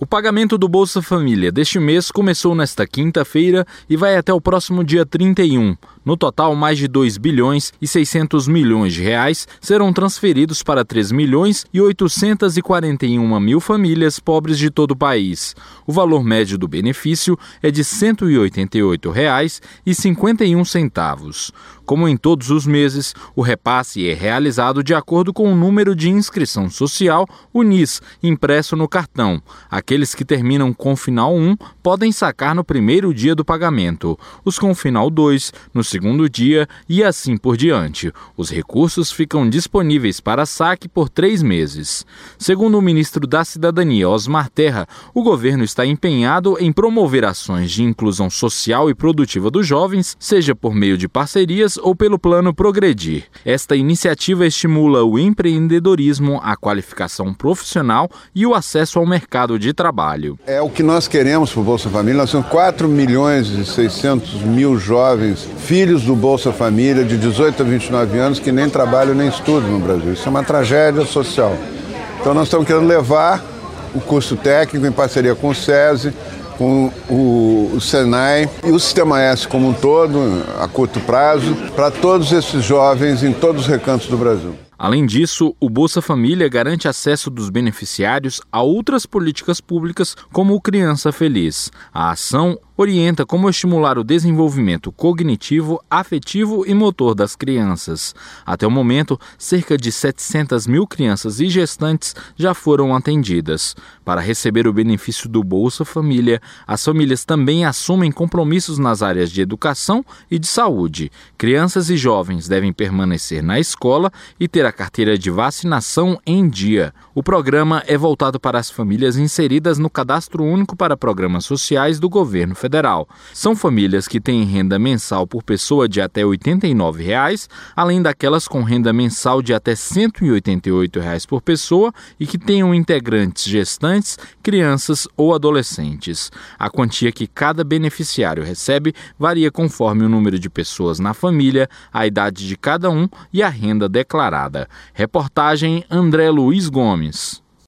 O pagamento do Bolsa Família deste mês começou nesta quinta-feira e vai até o próximo dia 31. No total, mais de 2 bilhões e 600 milhões de reais serão transferidos para 3 milhões e 841 mil famílias pobres de todo o país. O valor médio do benefício é de R$ 188,51. Como em todos os meses, o repasse é realizado de acordo com o número de inscrição social, o NIS, impresso no cartão. Aqueles que terminam com final 1 podem sacar no primeiro dia do pagamento, os com final 2 no segundo dia e assim por diante. Os recursos ficam disponíveis para saque por três meses. Segundo o ministro da Cidadania, Osmar Terra, o governo está empenhado em promover ações de inclusão social e produtiva dos jovens, seja por meio de parcerias ou pelo plano Progredir. Esta iniciativa estimula o empreendedorismo, a qualificação profissional e o acesso ao mercado de trabalho. É o que nós queremos para o Bolsa Família. Nós temos 4 milhões e 600 mil jovens, filhos do Bolsa Família, de 18 a 29 anos, que nem trabalham nem estudam no Brasil. Isso é uma tragédia social. Então nós estamos querendo levar o curso técnico em parceria com o SESI, com o, o, Senai e o Sistema S como um todo, a curto prazo, para todos esses jovens em todos os recantos do Brasil. Além disso, o Bolsa Família garante acesso dos beneficiários a outras políticas públicas, como o Criança Feliz. A ação orienta como estimular o desenvolvimento cognitivo, afetivo e motor das crianças. Até o momento, cerca de 700 mil crianças e gestantes já foram atendidas. Para receber o benefício do Bolsa Família, as famílias também assumem compromissos nas áreas de educação e de saúde. Crianças e jovens devem permanecer na escola e ter a carteira de vacinação em dia. O programa é voltado para as famílias inseridas no Cadastro Único para Programas Sociais do governo federal. São famílias que têm renda mensal por pessoa de até 89 reais, além daquelas com renda mensal de até 188 reais por pessoa e que tenham integrantes gestantes, crianças ou adolescentes. A quantia que cada beneficiário recebe varia conforme o número de pessoas na família, a idade de cada um e a renda declarada. Reportagem André Luiz Gomes.